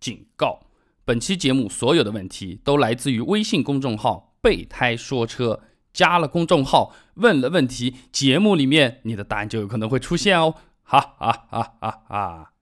警告：本期节目所有的问题都来自于微信公众号“备胎说车”。加了公众号，问了问题，节目里面你的答案就有可能会出现哦！哈哈哈哈哈！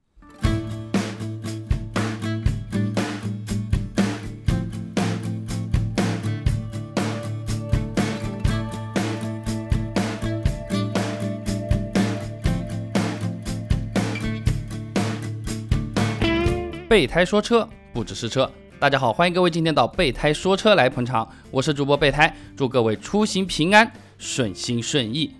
备胎说车，不只是车。大家好，欢迎各位今天到备胎说车来捧场，我是主播备胎，祝各位出行平安，顺心顺意。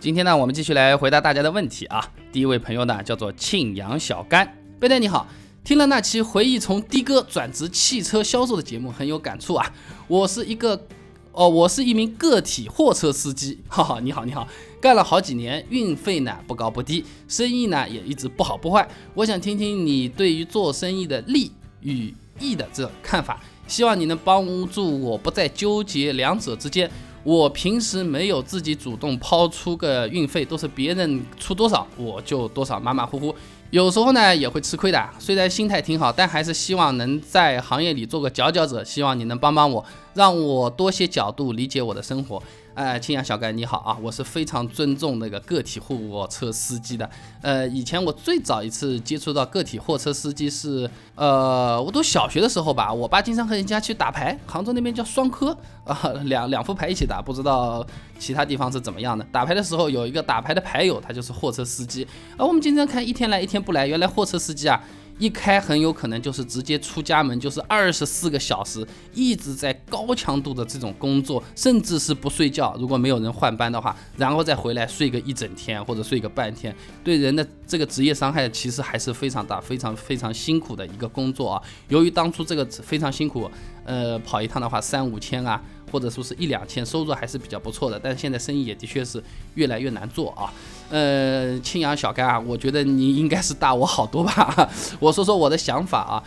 今天呢，我们继续来回答大家的问题啊。第一位朋友呢，叫做庆阳小甘，备胎你好，听了那期回忆从的哥转职汽车销售的节目，很有感触啊。我是一个，哦，我是一名个体货车司机，哈哈，你好你好，干了好几年，运费呢不高不低，生意呢也一直不好不坏。我想听听你对于做生意的利与。意的这看法，希望你能帮助我不再纠结两者之间。我平时没有自己主动抛出个运费，都是别人出多少我就多少，马马虎虎。有时候呢也会吃亏的。虽然心态挺好，但还是希望能在行业里做个佼佼者。希望你能帮帮我，让我多些角度理解我的生活。哎，青阳小盖你好啊，我是非常尊重那个个体货车司机的。呃，以前我最早一次接触到个体货车司机是，呃，我读小学的时候吧，我爸经常和人家去打牌，杭州那边叫双科啊，两两副牌一起打，不知道其他地方是怎么样的。打牌的时候有一个打牌的牌友，他就是货车司机，而我们经常看一天来一天不来，原来货车司机啊。一开很有可能就是直接出家门，就是二十四个小时一直在高强度的这种工作，甚至是不睡觉。如果没有人换班的话，然后再回来睡个一整天或者睡个半天，对人的这个职业伤害其实还是非常大、非常非常辛苦的一个工作啊。由于当初这个非常辛苦，呃，跑一趟的话三五千啊。或者说是一两千，收入还是比较不错的，但是现在生意也的确是越来越难做啊。呃，青阳小干啊，我觉得你应该是大我好多吧。我说说我的想法啊，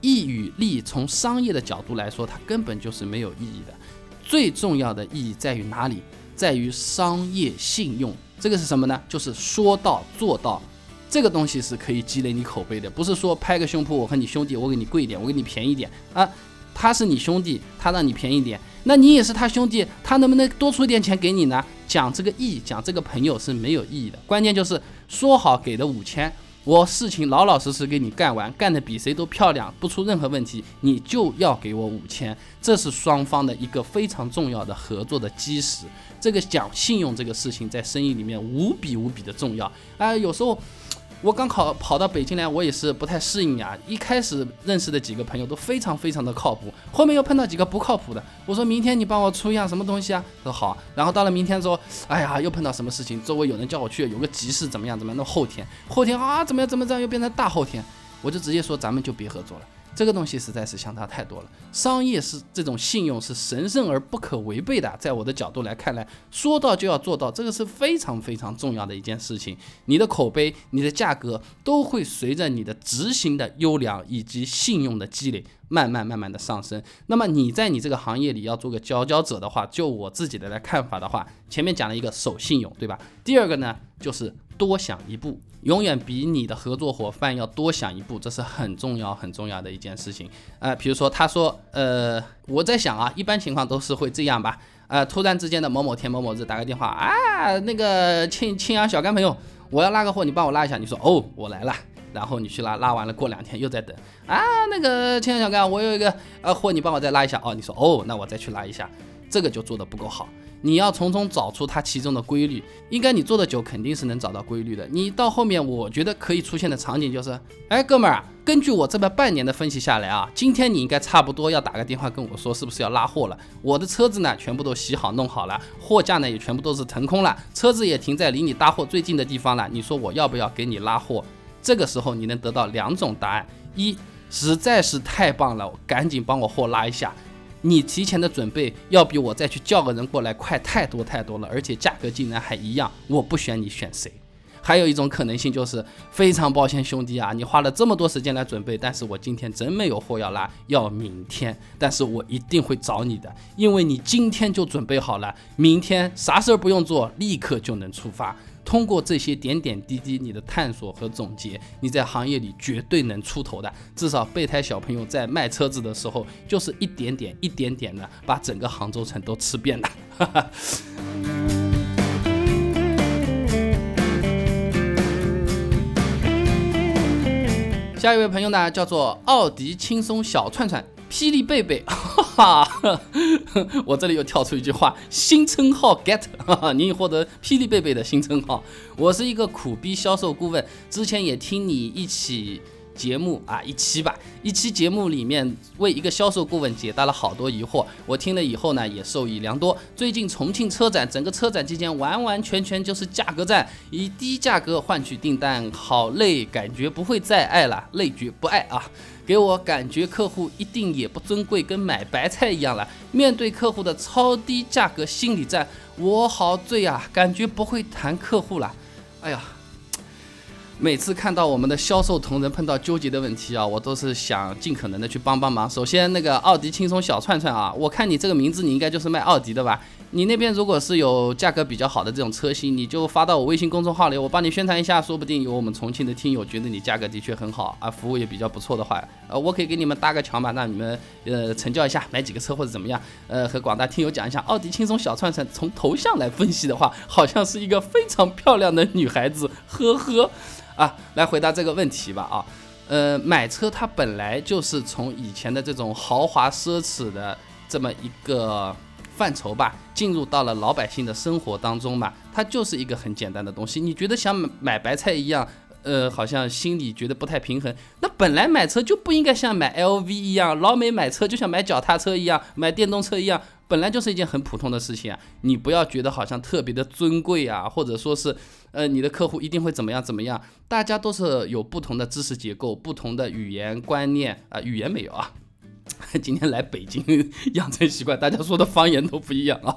义与利从商业的角度来说，它根本就是没有意义的。最重要的意义在于哪里？在于商业信用。这个是什么呢？就是说到做到。这个东西是可以积累你口碑的，不是说拍个胸脯，我和你兄弟，我给你贵一点，我给你便宜点啊。他是你兄弟，他让你便宜点。那你也是他兄弟，他能不能多出点钱给你呢？讲这个义，讲这个朋友是没有意义的。关键就是说好给的五千，我事情老老实实给你干完，干的比谁都漂亮，不出任何问题，你就要给我五千，这是双方的一个非常重要的合作的基石。这个讲信用这个事情，在生意里面无比无比的重要哎，有时候。我刚考跑到北京来，我也是不太适应呀。一开始认识的几个朋友都非常非常的靠谱，后面又碰到几个不靠谱的。我说明天你帮我出一样什么东西啊？他说好。然后到了明天之后，哎呀，又碰到什么事情？周围有人叫我去，有个急事，怎么样？怎么样？那后天，后天啊，怎么样？怎么样？又变成大后天，我就直接说咱们就别合作了。这个东西实在是相差太多了。商业是这种信用是神圣而不可违背的，在我的角度来看来，说到就要做到，这个是非常非常重要的一件事情。你的口碑、你的价格都会随着你的执行的优良以及信用的积累，慢慢慢慢的上升。那么你在你这个行业里要做个佼佼者的话，就我自己的来看法的话，前面讲了一个守信用，对吧？第二个呢，就是多想一步。永远比你的合作伙伴要多想一步，这是很重要很重要的一件事情。呃，比如说他说，呃，我在想啊，一般情况都是会这样吧。呃，突然之间的某某天某某日打个电话啊，那个青青阳小干朋友，我要拉个货，你帮我拉一下。你说哦，我来了，然后你去拉，拉完了过两天又在等啊，那个青阳小干，我有一个呃货，你帮我再拉一下。哦，你说哦，那我再去拉一下，这个就做的不够好。你要从中找出它其中的规律，应该你做的久，肯定是能找到规律的。你到后面，我觉得可以出现的场景就是，哎，哥们儿，根据我这边半年的分析下来啊，今天你应该差不多要打个电话跟我说，是不是要拉货了？我的车子呢，全部都洗好弄好了，货架呢也全部都是腾空了，车子也停在离你搭货最近的地方了。你说我要不要给你拉货？这个时候你能得到两种答案：一，实在是太棒了，赶紧帮我货拉一下。你提前的准备要比我再去叫个人过来快太多太多了，而且价格竟然还一样，我不选你选谁？还有一种可能性就是非常抱歉兄弟啊，你花了这么多时间来准备，但是我今天真没有货要拉，要明天，但是我一定会找你的，因为你今天就准备好了，明天啥事儿不用做，立刻就能出发。通过这些点点滴滴，你的探索和总结，你在行业里绝对能出头的。至少备胎小朋友在卖车子的时候，就是一点点、一点点的把整个杭州城都吃遍了。下一位朋友呢，叫做奥迪轻松小串串。霹雳贝贝，哈哈，我这里又跳出一句话，新称号 get，哈 哈，您获得霹雳贝贝的新称号。我是一个苦逼销售顾问，之前也听你一起。节目啊，一期吧，一期节目里面为一个销售顾问解答了好多疑惑，我听了以后呢，也受益良多。最近重庆车展，整个车展期间完完全全就是价格战，以低价格换取订单，好累，感觉不会再爱了，累绝不爱啊！给我感觉客户一定也不尊贵，跟买白菜一样了。面对客户的超低价格心理战，我好醉啊，感觉不会谈客户了。哎呀！每次看到我们的销售同仁碰到纠结的问题啊，我都是想尽可能的去帮帮忙。首先，那个奥迪轻松小串串啊，我看你这个名字，你应该就是卖奥迪的吧？你那边如果是有价格比较好的这种车型，你就发到我微信公众号里，我帮你宣传一下，说不定有我们重庆的听友觉得你价格的确很好啊，服务也比较不错的话，呃，我可以给你们搭个桥嘛，让你们呃成交一下，买几个车或者怎么样？呃，和广大听友讲一下，奥迪轻松小串串从头像来分析的话，好像是一个非常漂亮的女孩子，呵呵。啊，来回答这个问题吧啊，呃，买车它本来就是从以前的这种豪华奢侈的这么一个范畴吧，进入到了老百姓的生活当中嘛，它就是一个很简单的东西。你觉得像买白菜一样，呃，好像心里觉得不太平衡。那本来买车就不应该像买 LV 一样，老美买车就像买脚踏车一样，买电动车一样。本来就是一件很普通的事情啊，你不要觉得好像特别的尊贵啊，或者说是，呃，你的客户一定会怎么样怎么样，大家都是有不同的知识结构、不同的语言观念啊，语言没有啊，今天来北京 养成习惯，大家说的方言都不一样啊，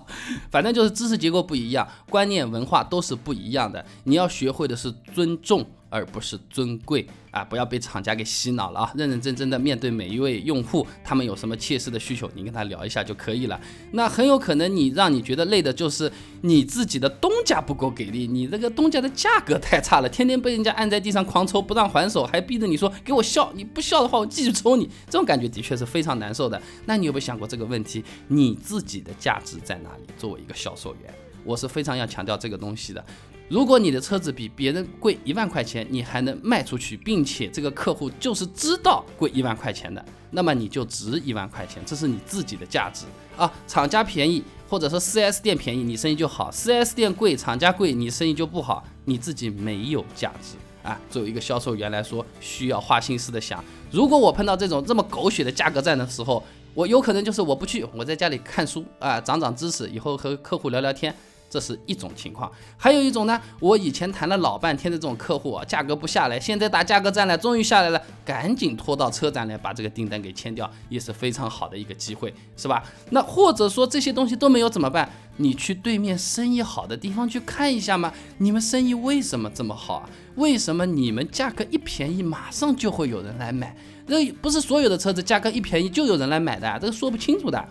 反正就是知识结构不一样，观念文化都是不一样的，你要学会的是尊重。而不是尊贵啊！不要被厂家给洗脑了啊！认认真真的面对每一位用户，他们有什么切实的需求，你跟他聊一下就可以了。那很有可能你让你觉得累的就是你自己的东家不够给力，你这个东家的价格太差了，天天被人家按在地上狂抽，不让还手，还逼着你说给我笑，你不笑的话我继续抽你，这种感觉的确是非常难受的。那你有没有想过这个问题？你自己的价值在哪里？作为一个销售员，我是非常要强调这个东西的。如果你的车子比别人贵一万块钱，你还能卖出去，并且这个客户就是知道贵一万块钱的，那么你就值一万块钱，这是你自己的价值啊。厂家便宜，或者说 4S 店便宜，你生意就好；4S 店贵，厂家贵，你生意就不好，你自己没有价值啊。作为一个销售员来说，需要花心思的想，如果我碰到这种这么狗血的价格战的时候，我有可能就是我不去，我在家里看书啊，长长知识，以后和客户聊聊天。这是一种情况，还有一种呢，我以前谈了老半天的这种客户啊，价格不下来，现在打价格战了，终于下来了，赶紧拖到车展来把这个订单给签掉，也是非常好的一个机会，是吧？那或者说这些东西都没有怎么办？你去对面生意好的地方去看一下嘛，你们生意为什么这么好啊？为什么你们价格一便宜，马上就会有人来买？那不是所有的车子价格一便宜就有人来买的，这个说不清楚的。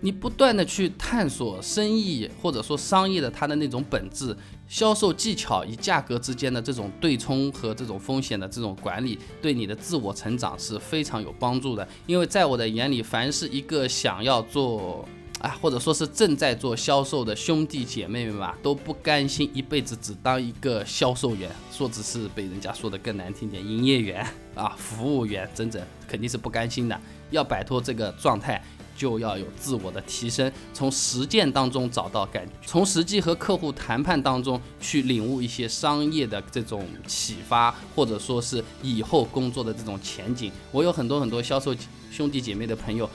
你不断的去探索生意或者说商业的它的那种本质，销售技巧与价格之间的这种对冲和这种风险的这种管理，对你的自我成长是非常有帮助的。因为在我的眼里，凡是一个想要做啊，或者说是正在做销售的兄弟姐妹们吧，都不甘心一辈子只当一个销售员，说只是被人家说的更难听点，营业员啊，服务员，真正肯定是不甘心的，要摆脱这个状态。就要有自我的提升，从实践当中找到感觉，从实际和客户谈判当中去领悟一些商业的这种启发，或者说是以后工作的这种前景。我有很多很多销售兄弟姐妹的朋友，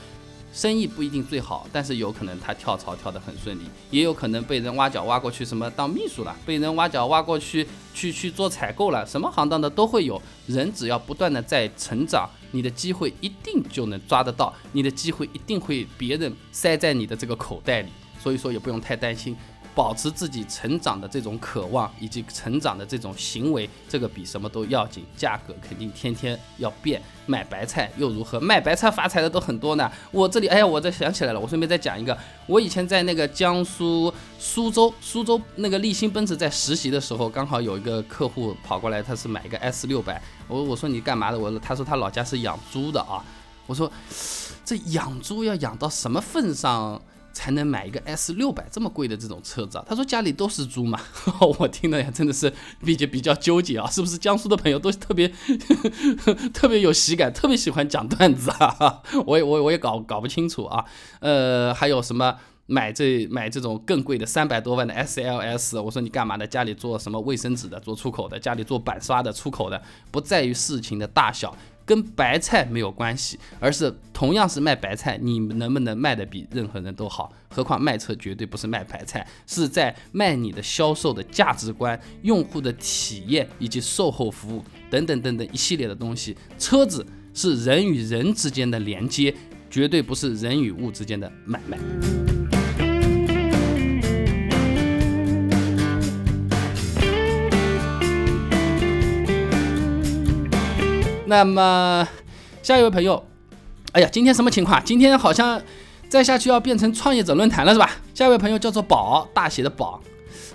生意不一定最好，但是有可能他跳槽跳得很顺利，也有可能被人挖角挖过去什么当秘书了，被人挖角挖过去去去做采购了，什么行当的都会有。人只要不断的在成长。你的机会一定就能抓得到，你的机会一定会别人塞在你的这个口袋里，所以说也不用太担心。保持自己成长的这种渴望以及成长的这种行为，这个比什么都要紧。价格肯定天天要变，买白菜又如何？卖白菜发财的都很多呢。我这里，哎呀，我这想起来了，我顺便再讲一个。我以前在那个江苏苏州，苏州那个立新奔驰在实习的时候，刚好有一个客户跑过来，他是买一个 S 六百。我我说你干嘛的？我他说他老家是养猪的啊。我说这养猪要养到什么份上？才能买一个 S 六百这么贵的这种车子啊？他说家里都是猪嘛。我听了呀，真的是比较比较纠结啊。是不是江苏的朋友都特别 特别有喜感，特别喜欢讲段子啊？我也我我也搞搞不清楚啊。呃，还有什么买这买这种更贵的三百多万的 SLS？我说你干嘛的？家里做什么卫生纸的？做出口的？家里做板刷的？出口的？不在于事情的大小。跟白菜没有关系，而是同样是卖白菜，你能不能卖的比任何人都好？何况卖车绝对不是卖白菜，是在卖你的销售的价值观、用户的体验以及售后服务等等等等一系列的东西。车子是人与人之间的连接，绝对不是人与物之间的买卖。那么，下一位朋友，哎呀，今天什么情况？今天好像再下去要变成创业者论坛了，是吧？下一位朋友叫做宝，大写的宝，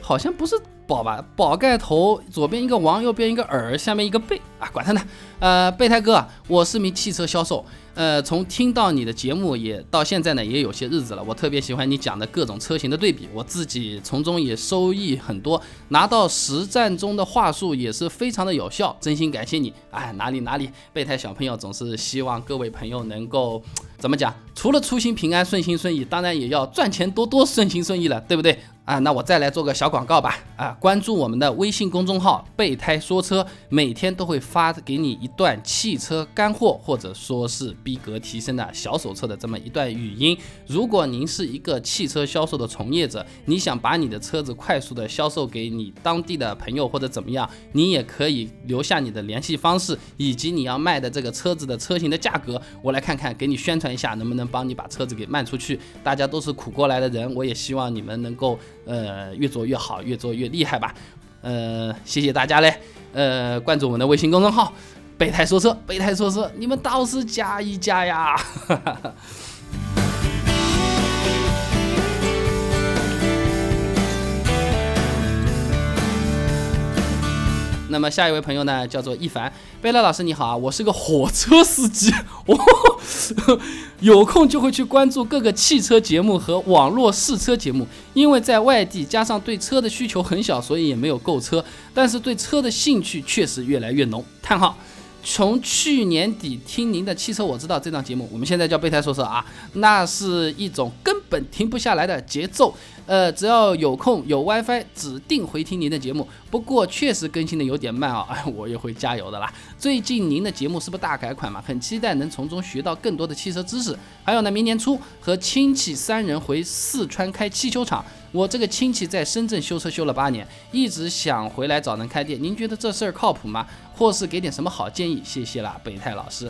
好像不是宝吧？宝盖头，左边一个王，右边一个耳，下面一个贝啊，管他呢。呃，备胎哥，我是名汽车销售。呃，从听到你的节目也到现在呢，也有些日子了。我特别喜欢你讲的各种车型的对比，我自己从中也收益很多，拿到实战中的话术也是非常的有效。真心感谢你。哎，哪里哪里，备胎小朋友总是希望各位朋友能够怎么讲？除了出行平安、顺心顺意，当然也要赚钱多多、顺心顺意了，对不对？啊，那我再来做个小广告吧。啊，关注我们的微信公众号“备胎说车”，每天都会发给你一段汽车干货，或者说是逼格提升的小手册的这么一段语音。如果您是一个汽车销售的从业者，你想把你的车子快速的销售给你当地的朋友或者怎么样，你也可以留下你的联系方式以及你要卖的这个车子的车型的价格，我来看看，给你宣传一下，能不能帮你把车子给卖出去。大家都是苦过来的人，我也希望你们能够。呃，越做越好，越做越厉害吧。呃，谢谢大家嘞。呃，关注我们的微信公众号“备胎说车”，备胎说车，你们倒是加一加呀。那么下一位朋友呢，叫做一凡贝勒老师，你好啊，我是个火车司机，我有空就会去关注各个汽车节目和网络试车节目，因为在外地，加上对车的需求很小，所以也没有购车，但是对车的兴趣确实越来越浓。叹号。从去年底听您的汽车我知道这档节目，我们现在叫备胎说车啊，那是一种根本停不下来的节奏。呃，只要有空有 WiFi，指定回听您的节目。不过确实更新的有点慢啊，哎，我也会加油的啦。最近您的节目是不是大改款嘛？很期待能从中学到更多的汽车知识。还有呢，明年初和亲戚三人回四川开汽修厂。我这个亲戚在深圳修车修了八年，一直想回来找人开店。您觉得这事儿靠谱吗？或是给点什么好建议？谢谢啦，备胎老师。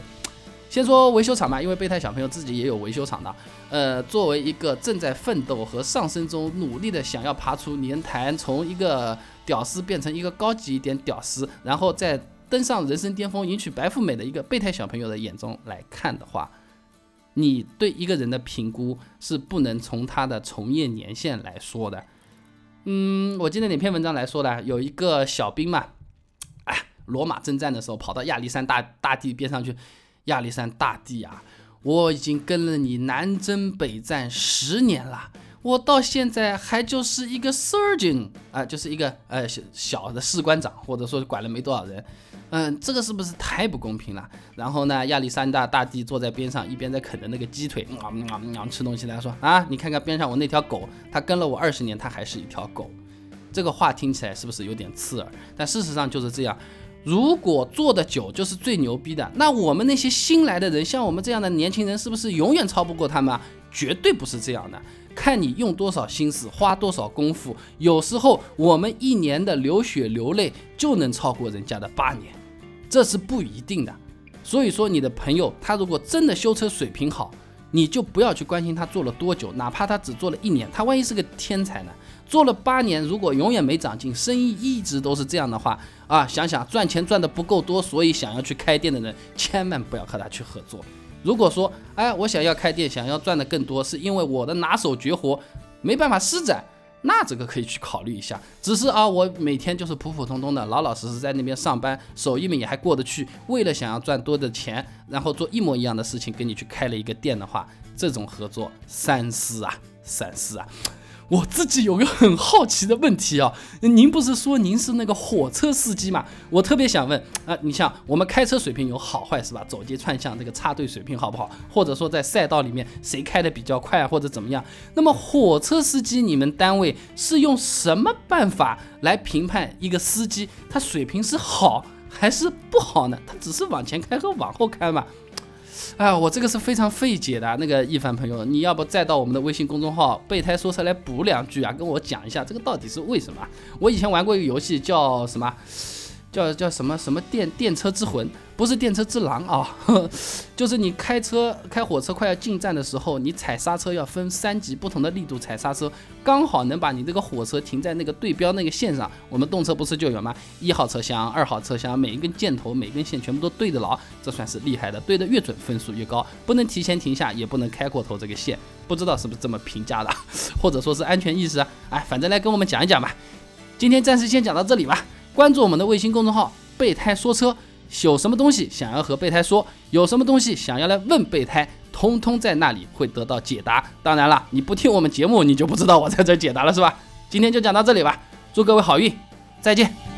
先说维修厂嘛，因为备胎小朋友自己也有维修厂的。呃，作为一个正在奋斗和上升中，努力的想要爬出年坛，从一个屌丝变成一个高级一点屌丝，然后再登上人生巅峰，迎娶白富美的一个备胎小朋友的眼中来看的话。你对一个人的评估是不能从他的从业年限来说的。嗯，我记得哪篇文章来说的？有一个小兵嘛，哎，罗马征战的时候跑到亚历山大大帝边上去，亚历山大帝啊，我已经跟了你南征北战十年了，我到现在还就是一个 surgeon 啊，就是一个呃小小的士官长，或者说管了没多少人。嗯，这个是不是太不公平了？然后呢，亚历山大大帝坐在边上，一边在啃着那个鸡腿，啊啊啊，吃东西。他说啊，你看看边上我那条狗，它跟了我二十年，它还是一条狗。这个话听起来是不是有点刺耳？但事实上就是这样。如果做的久就是最牛逼的，那我们那些新来的人，像我们这样的年轻人，是不是永远超不过他们？绝对不是这样的。看你用多少心思，花多少功夫。有时候我们一年的流血流泪就能超过人家的八年。这是不一定的，所以说你的朋友他如果真的修车水平好，你就不要去关心他做了多久，哪怕他只做了一年，他万一是个天才呢？做了八年，如果永远没长进，生意一直都是这样的话，啊，想想赚钱赚的不够多，所以想要去开店的人，千万不要和他去合作。如果说，哎，我想要开店，想要赚的更多，是因为我的拿手绝活没办法施展。那这个可以去考虑一下，只是啊，我每天就是普普通通的，老老实实在那边上班，手艺们也还过得去。为了想要赚多的钱，然后做一模一样的事情，跟你去开了一个店的话，这种合作三思啊，三思啊。我自己有个很好奇的问题啊，您不是说您是那个火车司机吗？我特别想问啊，你像我们开车水平有好坏是吧？走街串巷这个插队水平好不好？或者说在赛道里面谁开的比较快或者怎么样？那么火车司机你们单位是用什么办法来评判一个司机他水平是好还是不好呢？他只是往前开和往后开嘛？哎，我这个是非常费解的。那个一凡朋友，你要不再到我们的微信公众号“备胎说车”来补两句啊，跟我讲一下这个到底是为什么？我以前玩过一个游戏叫什么？叫叫什么什么电电车之魂，不是电车之狼啊，就是你开车开火车快要进站的时候，你踩刹车要分三级不同的力度踩刹车，刚好能把你这个火车停在那个对标那个线上。我们动车不是就有吗？一号车厢、二号车厢，每一根箭头、每根线全部都对得牢，这算是厉害的。对得越准，分数越高。不能提前停下，也不能开过头这个线，不知道是不是这么评价的，或者说是安全意识啊？哎，反正来跟我们讲一讲吧。今天暂时先讲到这里吧。关注我们的微信公众号“备胎说车”，有什么东西想要和备胎说，有什么东西想要来问备胎，通通在那里会得到解答。当然了，你不听我们节目，你就不知道我在这解答了，是吧？今天就讲到这里吧，祝各位好运，再见。